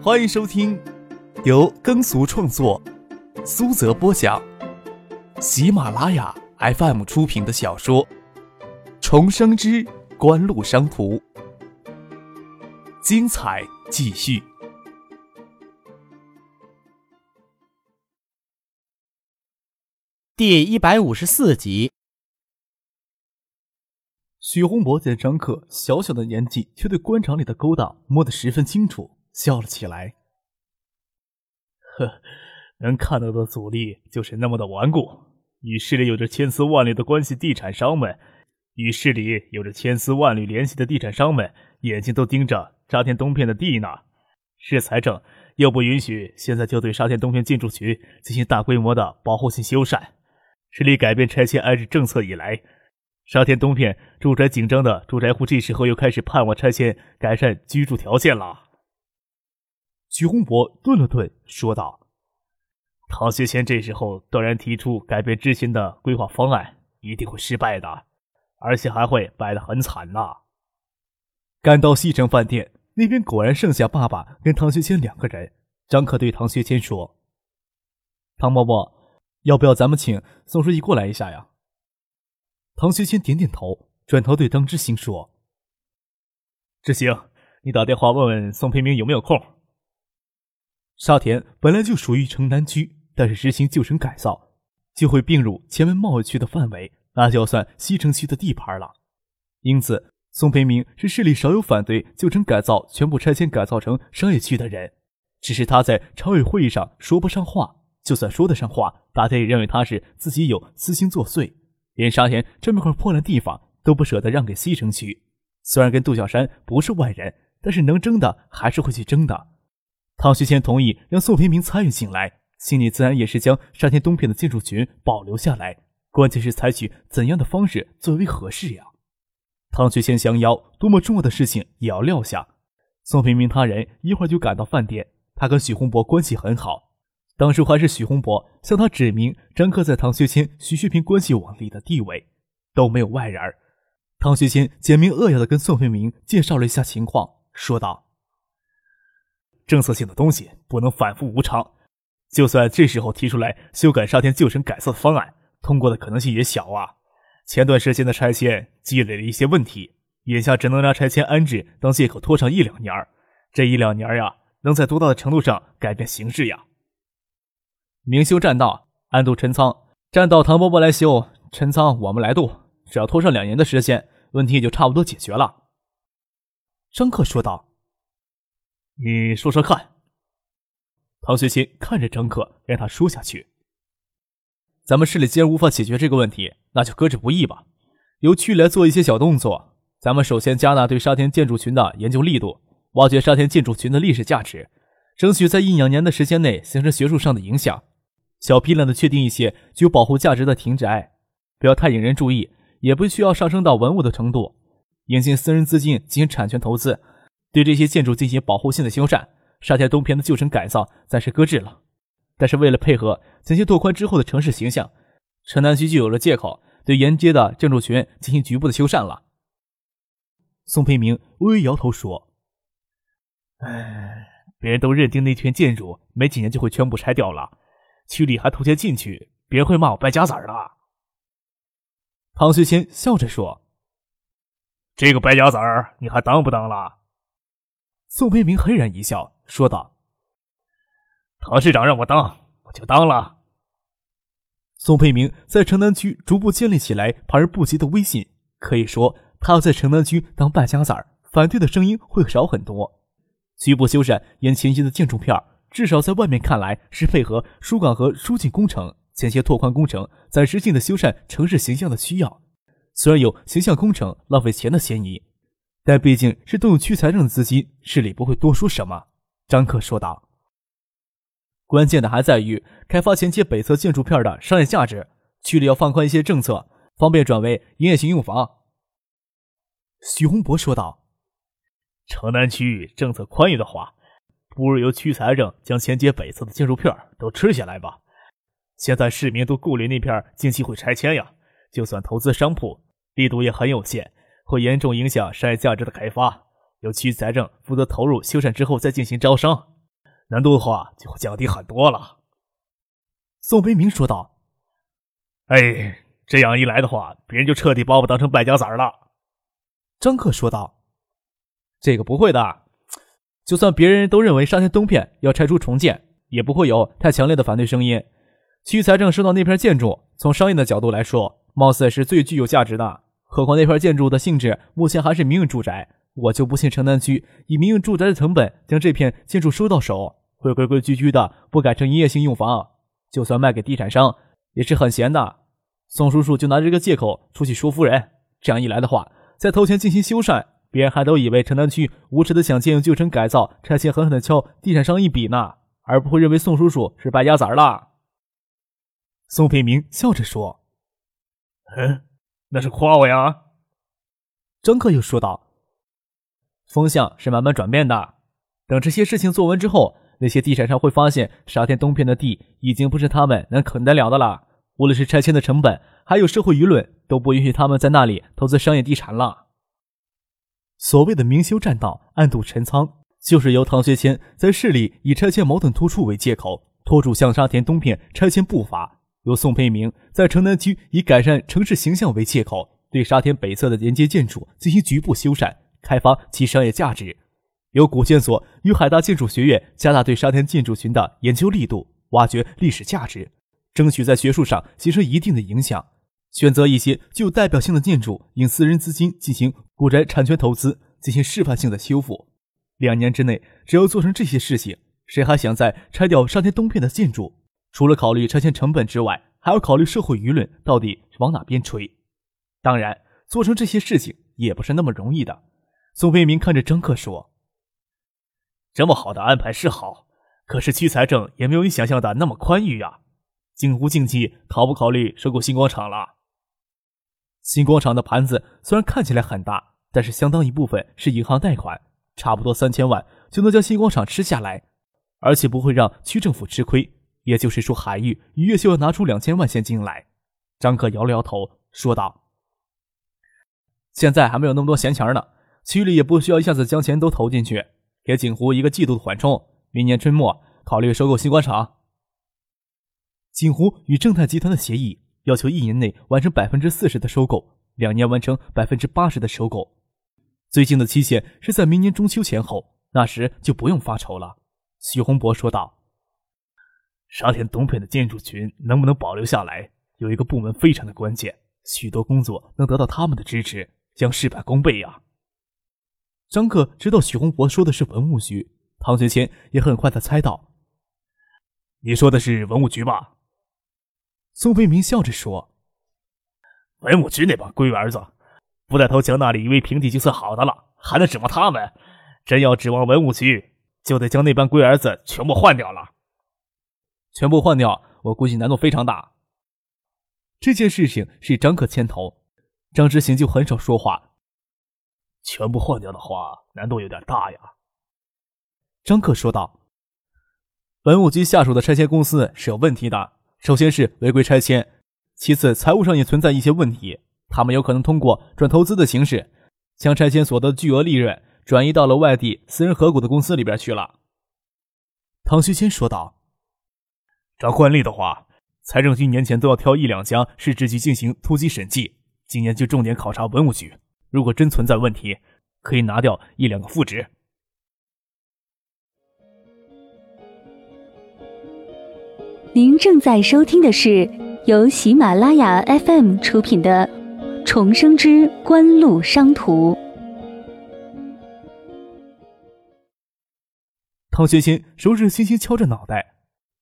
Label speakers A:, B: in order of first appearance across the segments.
A: 欢迎收听由耕俗创作、苏泽播讲、喜马拉雅 FM 出品的小说《重生之官路商途》，精彩继续，
B: 第一百五十四集。
A: 许洪博见张克小小的年纪，却对官场里的勾当摸得十分清楚，笑了起来。
C: 呵，能看到的阻力就是那么的顽固。与市里有着千丝万缕的关系，地产商们，与市里有着千丝万缕联系的地产商们，眼睛都盯着沙田东片的地呢。市财政又不允许现在就对沙田东片建筑群进行大规模的保护性修缮。市里改变拆迁安置政策以来。沙田东片住宅紧张的住宅户，这时候又开始盼望拆迁改善居住条件了。
A: 徐洪博顿了顿，说道：“
C: 唐学谦这时候断然提出改变之前的规划方案，一定会失败的，而且还会败得很惨呐。”
A: 赶到西城饭店那边，果然剩下爸爸跟唐学谦两个人。张可对唐学谦说：“唐伯伯，要不要咱们请宋书记过来一下呀？”唐学谦点点头，转头对张之行说：“
C: 志行，你打电话问问宋培明有没有空。”
A: 沙田本来就属于城南区，但是实行旧城改造，就会并入前门贸易区的范围，那就要算西城区的地盘了。因此，宋培明是市里少有反对旧城改造全部拆迁改造成商业区的人。只是他在常委会议上说不上话，就算说得上话，大家也认为他是自己有私心作祟。连沙田这么块破烂地方都不舍得让给西城区，虽然跟杜小山不是外人，但是能争的还是会去争的。唐学谦同意让宋平明参与进来，心里自然也是将沙田东片的建筑群保留下来，关键是采取怎样的方式最为合适呀？唐学谦相邀，多么重要的事情也要撂下。宋平明他人一会儿就赶到饭店，他跟许洪博关系很好。当初还是许洪博向他指明张克在唐学谦、徐学平关系网里的地位，都没有外人。唐学谦简明扼要的跟宋平明介绍了一下情况，说道：“
C: 政策性的东西不能反复无常，就算这时候提出来修改沙田旧城改造的方案，通过的可能性也小啊。前段时间的拆迁积累了一些问题，眼下只能拿拆迁安置当借口拖上一两年这一两年呀，能在多大的程度上改变形势呀？”
B: 明修栈道，暗度陈仓。栈道唐伯伯来修，陈仓我们来渡。只要拖上两年的时间，问题也就差不多解决了。
A: 张克说道：“
C: 你说说看。”
A: 唐学谦看着张克，让他说下去。
B: 咱们市里既然无法解决这个问题，那就搁置不议吧。由区来做一些小动作。咱们首先加大对沙田建筑群的研究力度，挖掘沙田建筑群的历史价值，争取在一两年的时间内形成学术上的影响。小批量的确定一些具有保护价值的亭宅，不要太引人注意，也不需要上升到文物的程度。引进私人资金进行产权投资，对这些建筑进行保护性的修缮。沙田东片的旧城改造暂时搁置了，但是为了配合前期拓宽之后的城市形象，城南区就有了借口对沿街的建筑群进行局部的修缮了。
A: 宋培明微微摇头说：“
C: 哎，别人都认定那片建筑没几年就会全部拆掉了。”区里还投钱进去，别人会骂我败家子儿的。
A: 唐学谦笑着说：“
C: 这个败家子儿，你还当不当了？”
A: 宋培明嘿然一笑，说道：“
C: 唐市长让我当，我就当了。”
A: 宋培明在城南区逐步建立起来怕而不及的威信，可以说，他要在城南区当败家子儿，反对的声音会少很多。局部修缮沿前期的建筑片儿。至少在外面看来是配合疏港和疏浚工程、前期拓宽工程，暂时性的修缮城市形象的需要。虽然有形象工程浪费钱的嫌疑，但毕竟是动用区财政的资金，市里不会多说什么。张克说道：“
B: 关键的还在于开发前期北侧建筑片的商业价值，区里要放宽一些政策，方便转为营业性用房。”
A: 徐洪博说道：“
C: 城南区域政策宽裕的话。”不如由区财政将前街北侧的建筑片都吃下来吧。现在市民都顾虑那片近期会拆迁呀，就算投资商铺，力度也很有限，会严重影响商业价值的开发。由区财政负责投入修缮之后再进行招商，难度的话就会降低很多了。
A: 宋飞明说道：“
C: 哎，这样一来的话，别人就彻底把我当成败家子儿了。”
A: 张克说道：“
B: 这个不会的，就算别人都认为沙田东片要拆除重建，也不会有太强烈的反对声音。区财政收到那片建筑，从商业的角度来说，貌似是最具有价值的。何况那片建筑的性质目前还是民用住宅。”我就不信城南区以民用住宅的成本将这片建筑收到手，会规规矩矩的不改成营业性用房。就算卖给地产商，也是很闲的。宋叔叔就拿这个借口出去说服人，这样一来的话，再投钱进行修缮，别人还都以为城南区无耻的想借用旧城改造，拆迁狠狠的敲地产商一笔呢，而不会认为宋叔叔是败家子儿了。
A: 宋培明笑着说：“
C: 嗯，那是夸我呀。”
A: 张克又说道。
B: 风向是慢慢转变的，等这些事情做完之后，那些地产商会发现沙田东片的地已经不是他们能啃得了的了。无论是拆迁的成本，还有社会舆论，都不允许他们在那里投资商业地产了。
A: 所谓的明修栈道，暗度陈仓，就是由唐学谦在市里以拆迁矛盾突出为借口，拖住向沙田东片拆迁步伐；由宋培明在城南区以改善城市形象为借口，对沙田北侧的连接建筑进行局部修缮。开发其商业价值，由古建所与海大建筑学院加大对沙田建筑群的研究力度，挖掘历史价值，争取在学术上形成一定的影响。选择一些具有代表性的建筑，引私人资金进行古宅产权投资，进行示范性的修复。两年之内，只要做成这些事情，谁还想再拆掉沙田东片的建筑？除了考虑拆迁成本之外，还要考虑社会舆论到底往哪边吹。当然，做成这些事情也不是那么容易的。宋飞明看着张克说：“
C: 这么好的安排是好，可是区财政也没有你想象的那么宽裕呀。锦湖经济考不考虑收购新广场了？
A: 新广场的盘子虽然看起来很大，但是相当一部分是银行贷款，差不多三千万就能将新广场吃下来，而且不会让区政府吃亏。也就是说，海域一月就要拿出两千万现金来。”张克摇了摇头说道：“
B: 现在还没有那么多闲钱呢。”区里也不需要一下子将钱都投进去，给锦湖一个季度的缓冲。明年春末考虑收购新广场。
A: 锦湖与正泰集团的协议要求一年内完成百分之四十的收购，两年完成百分之八十的收购。最近的期限是在明年中秋前后，那时就不用发愁了。许洪博说道：“
C: 沙田东片的建筑群能不能保留下来，有一个部门非常的关键，许多工作能得到他们的支持，将事半功倍呀。”
A: 张克知道许洪博说的是文物局，唐学谦也很快的猜到。
C: 你说的是文物局吧？
A: 宋飞明笑着说：“
C: 文物局那帮龟儿子，不带头将那里夷为平地就算好的了，还能指望他们？真要指望文物局，就得将那帮龟儿子全部换掉了。
B: 全部换掉，我估计难度非常大。
A: 这件事情是张克牵头，张之行就很少说话。”
C: 全部换掉的话，难度有点大呀。”
A: 张克说道。
B: “文物局下属的拆迁公司是有问题的，首先是违规拆迁，其次财务上也存在一些问题。他们有可能通过转投资的形式，将拆迁所得的巨额利润转移到了外地私人合股的公司里边去了。”
A: 唐旭谦说道。
C: “照惯例的话，财政局年前都要挑一两家市直局进行突击审计，今年就重点考察文物局。”如果真存在问题，可以拿掉一两个副职。
D: 您正在收听的是由喜马拉雅 FM 出品的《重生之官路商途》。
A: 汤学新手指轻轻，敲着脑袋，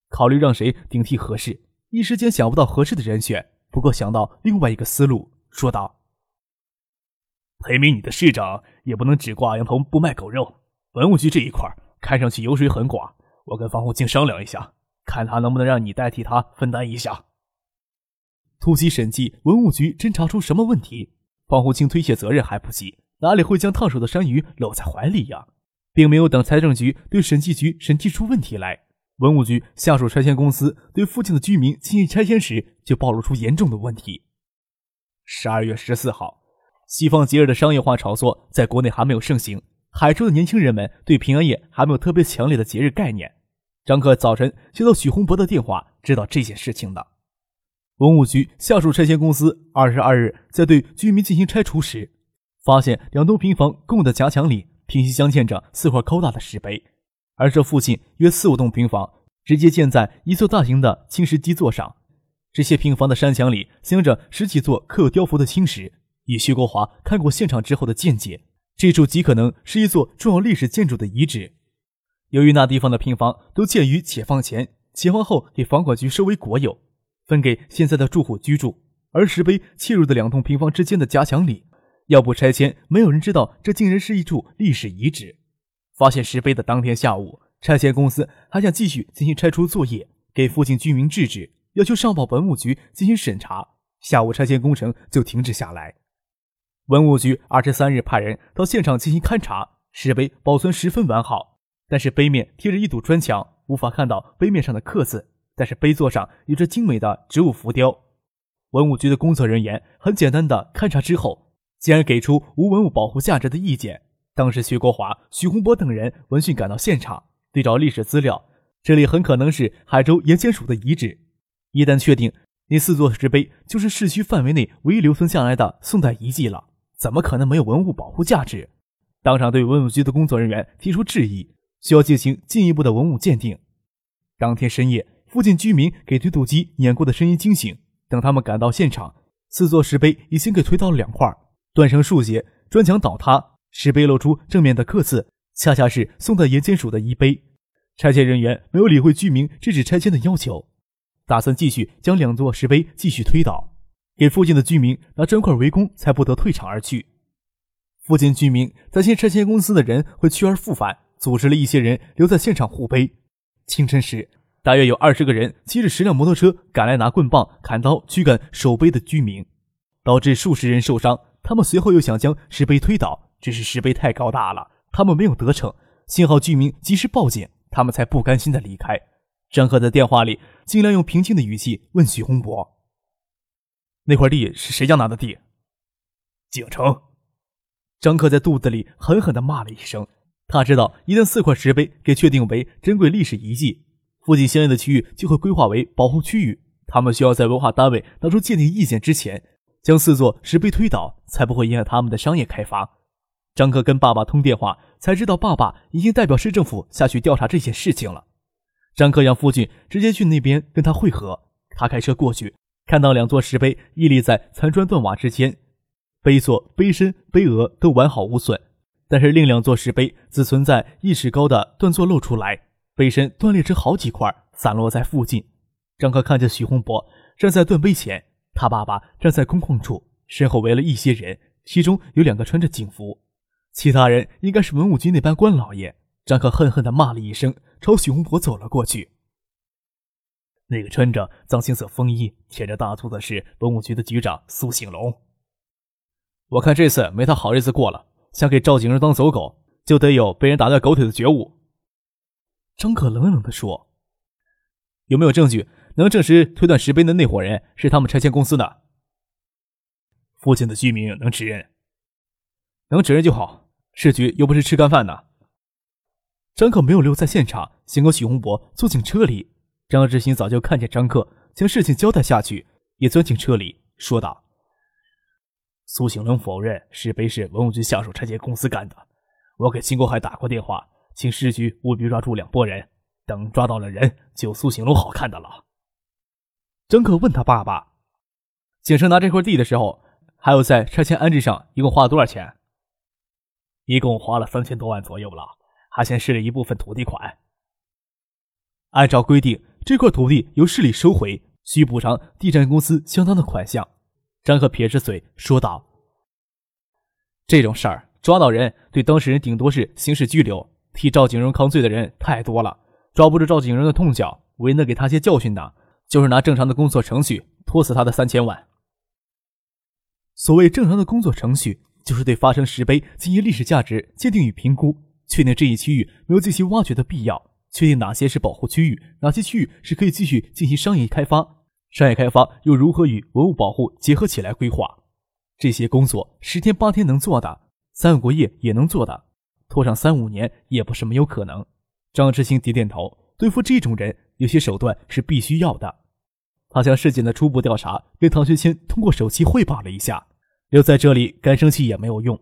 A: 考虑让谁顶替合适，一时间想不到合适的人选。不过想到另外一个思路，说道。
C: 裴明，你的市长也不能只挂羊头不卖狗肉。文物局这一块看上去油水很寡，我跟方红庆商量一下，看他能不能让你代替他分担一下。
A: 突击审计，文物局侦查出什么问题，方红清推卸责任还不急，哪里会将烫手的山芋搂在怀里呀？并没有等财政局对审计局审计出问题来，文物局下属拆迁公司对附近的居民进行拆迁时，就暴露出严重的问题。十二月十四号。西方节日的商业化炒作在国内还没有盛行，海州的年轻人们对平安夜还没有特别强烈的节日概念。张克早晨接到许洪博的电话，知道这件事情的。文物局下属拆迁公司二十二日在对居民进行拆除时，发现两栋平房共的夹墙里平行镶嵌着四块高大的石碑，而这附近约四五栋平房直接建在一座大型的青石基座上。这些平房的山墙里镶着十几座刻有雕佛的青石。以徐国华看过现场之后的见解，这处极可能是一座重要历史建筑的遗址。由于那地方的平房都建于解放前，解放后给房管局收为国有，分给现在的住户居住。而石碑砌入的两栋平房之间的夹墙里，要不拆迁，没有人知道这竟然是一处历史遗址。发现石碑的当天下午，拆迁公司还想继续进行拆除作业，给附近居民制止，要求上报文物局进行审查。下午拆迁工程就停止下来。文物局二十三日派人到现场进行勘查，石碑保存十分完好。但是碑面贴着一堵砖墙，无法看到碑面上的刻字。但是碑座上有着精美的植物浮雕。文物局的工作人员很简单的勘察之后，竟然给出无文物保护价值的意见。当时徐国华、徐洪波等人闻讯赶到现场，对照历史资料，这里很可能是海州盐监署的遗址。一旦确定那四座石碑就是市区范围内唯一留存下来的宋代遗迹了，怎么可能没有文物保护价值？当场对文物局的工作人员提出质疑。需要进行进一步的文物鉴定。当天深夜，附近居民给推土机碾过的声音惊醒。等他们赶到现场，四座石碑已经给推倒了两块，断成数节，砖墙倒塌，石碑露出正面的刻字，恰恰是宋代盐监署的遗碑。拆迁人员没有理会居民制止拆迁的要求，打算继续将两座石碑继续推倒，给附近的居民拿砖块围攻，才不得退场而去。附近居民担心拆迁公司的人会去而复返。组织了一些人留在现场护碑。清晨时，大约有二十个人骑着十辆摩托车赶来，拿棍棒、砍刀驱赶守碑的居民，导致数十人受伤。他们随后又想将石碑推倒，只是石碑太高大了，他们没有得逞。幸好居民及时报警，他们才不甘心的离开。张赫在电话里尽量用平静的语气问许洪博：“那块地是谁家拿的地？”
C: 景城。
A: 张克在肚子里狠狠地骂了一声。他知道，一旦四块石碑给确定为珍贵历史遗迹，附近相应的区域就会规划为保护区域。他们需要在文化单位拿出鉴定意见之前，将四座石碑推倒，才不会影响他们的商业开发。张克跟爸爸通电话，才知道爸爸已经代表市政府下去调查这件事情了。张克让夫君直接去那边跟他会合。他开车过去，看到两座石碑屹立在残砖断瓦之间，碑座、碑身、碑额都完好无损。但是另两座石碑只存在一尺高的断座露出来，碑身断裂成好几块，散落在附近。张克看见徐洪博站在断碑前，他爸爸站在空旷处，身后围了一些人，其中有两个穿着警服，其他人应该是文物局那班官老爷。张克恨恨地骂了一声，朝许洪博走了过去。那个穿着藏青色风衣、舔着大肚的是文物局的局长苏醒龙。我看这次没他好日子过了。想给赵景荣当走狗，就得有被人打断狗腿的觉悟。张可冷冷地说：“有没有证据能证实推断石碑的那伙人是他们拆迁公司的？”
C: 附近的居民能指认，
A: 能指认就好。市局又不是吃干饭的。张克没有留在现场，先跟许洪博坐进车里。张志新早就看见张克将事情交代下去，也钻进车里说道。
C: 苏醒龙否认是碑是文物局下属拆迁公司干的。我给秦国海打过电话，请市局务必抓住两拨人。等抓到了人，就苏醒龙好看的了。
A: 张克问他爸爸：“景城拿这块地的时候，还有在拆迁安置上，一共花了多少钱？”
C: 一共花了三千多万左右了，还先试了一部分土地款。
A: 按照规定，这块土地由市里收回，需补偿地产公司相当的款项。张克撇着嘴说道：“这种事儿抓到人，对当事人顶多是刑事拘留。替赵景荣扛罪的人太多了，抓不住赵景荣的痛脚，唯一能给他些教训的，就是拿正常的工作程序拖死他的三千万。所谓正常的工作程序，就是对发生石碑进行历史价值鉴定与评估，确定这一区域没有进行挖掘的必要，确定哪些是保护区域，哪些区域是可以继续进行商业开发。”商业开发又如何与文物保护结合起来规划？这些工作十天八天能做的，三五个月也能做的，拖上三五年也不是没有可能。张志兴点点头，对付这种人，有些手段是必须要的。他将事件的初步调查跟唐学谦通过手机汇报了一下，留在这里干生气也没有用。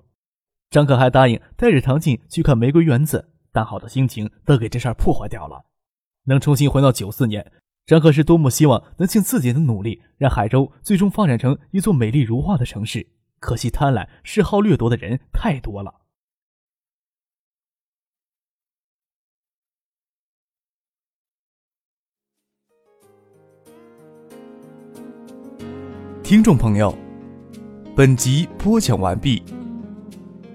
A: 张可还答应带着唐静去看玫瑰园子，但好的心情都给这事儿破坏掉了。能重新回到九四年，张可是多么希望能尽自己的努力，让海州最终发展成一座美丽如画的城市。可惜贪婪、嗜好、掠夺的人太多了。听众朋友，本集播讲完毕，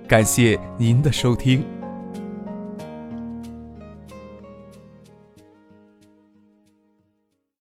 A: 感谢您的收听。